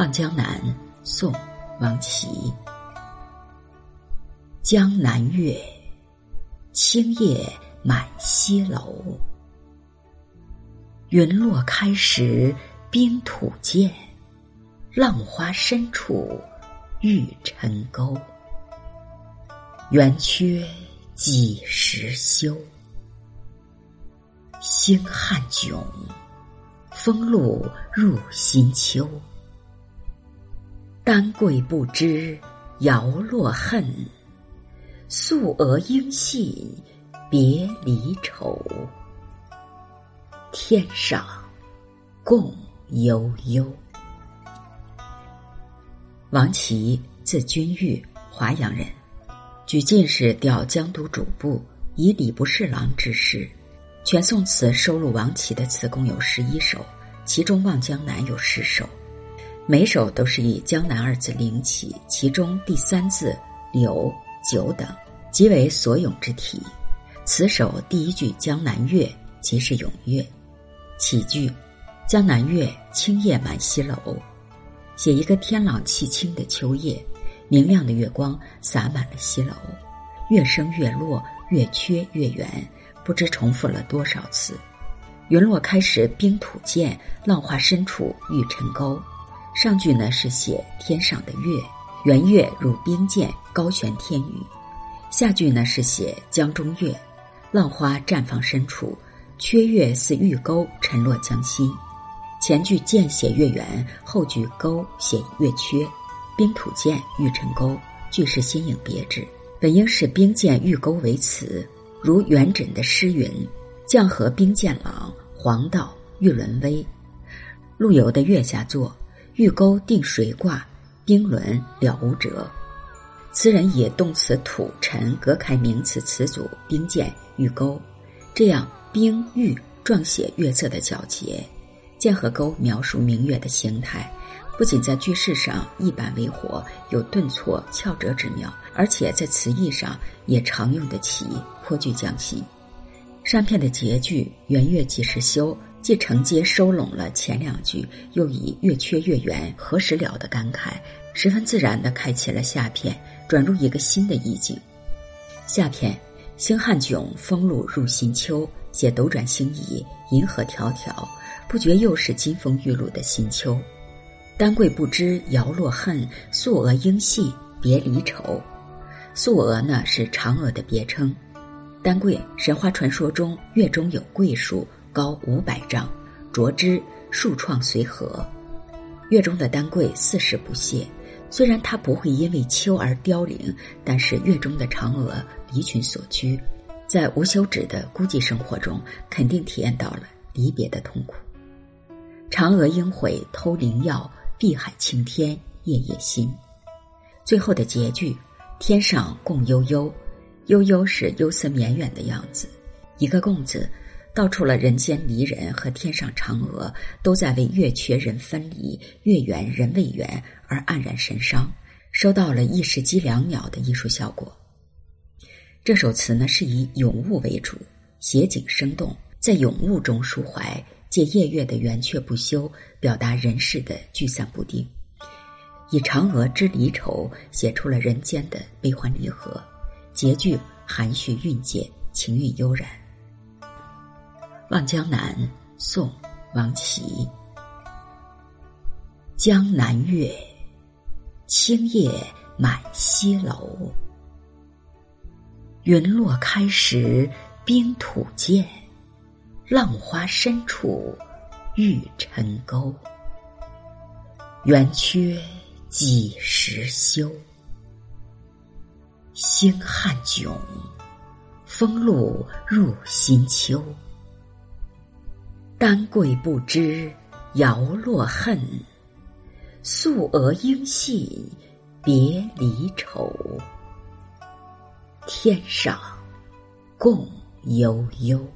望江南，宋·王琦。江南月，青叶满西楼。云落开时冰土见，浪花深处玉尘钩。圆缺几时休？星汉迥，风露入新秋。丹桂不知摇落恨，素娥应系别离愁。天上共悠悠。王琦，字君玉，华阳人，举进士，调江都主簿，以礼部侍郎致仕。全宋词收录王琦的词共有十一首，其中《望江南》有十首，每首都是以“江南”二字领起，其中第三字“柳”“酒”等，即为所咏之题。此首第一句“江南月”即是咏月。起句“江南月，青叶满西楼”，写一个天朗气清的秋夜，明亮的月光洒满了西楼，月升月落，月缺月圆，不知重复了多少次。云落开时冰土见，浪花深处玉尘钩。上句呢是写天上的月，圆月如冰剑，高悬天宇；下句呢是写江中月，浪花绽放深处。缺月似玉钩沉落江心，前句见写月圆，后句钩写月缺。冰土见玉尘钩，句式新颖别致，本应是冰见玉钩为词，如元稹的诗云：“绛河冰见朗，黄道玉轮微。”陆游的月下作：“玉钩定水挂，冰轮了无辙。”词人以动词土尘隔开名词词组冰见玉钩，这样。冰玉状写月色的皎洁，剑和钩描述明月的形态，不仅在句式上一板为活，有顿挫翘折之妙，而且在词义上也常用得起，颇具匠心。上片的结句“圆月几时休”，既承接收拢了前两句，又以“月缺月圆，何时了”的感慨，十分自然地开启了下片，转入一个新的意境。下片“星汉囧，风露入新秋”。写斗转星移，银河迢迢，不觉又是金风玉露的新秋。丹桂不知摇落恨，素娥应系别离愁。素娥呢是嫦娥的别称。丹桂，神话传说中月中有桂树，高五百丈，着枝树创随和。月中的丹桂四时不谢，虽然它不会因为秋而凋零，但是月中的嫦娥离群所居。在无休止的孤寂生活中，肯定体验到了离别的痛苦。嫦娥应悔偷灵药，碧海青天夜夜心。最后的结句，天上共悠悠，悠悠是忧思绵远的样子。一个共字，道出了人间离人和天上嫦娥都在为月缺人分离、月圆人未圆而黯然神伤，收到了一石激两鸟的艺术效果。这首词呢是以咏物为主，写景生动，在咏物中抒怀，借夜月的圆缺不休，表达人世的聚散不定。以嫦娥之离愁，写出了人间的悲欢离合。结句含蓄蕴藉，情韵悠然。《望江南》宋·王琦。江南月，青叶满西楼。云落开时冰土见，浪花深处玉尘钩。圆缺几时休？星汉迥，风露入新秋。丹桂不知摇落恨，素娥应信别离愁。天上共悠悠。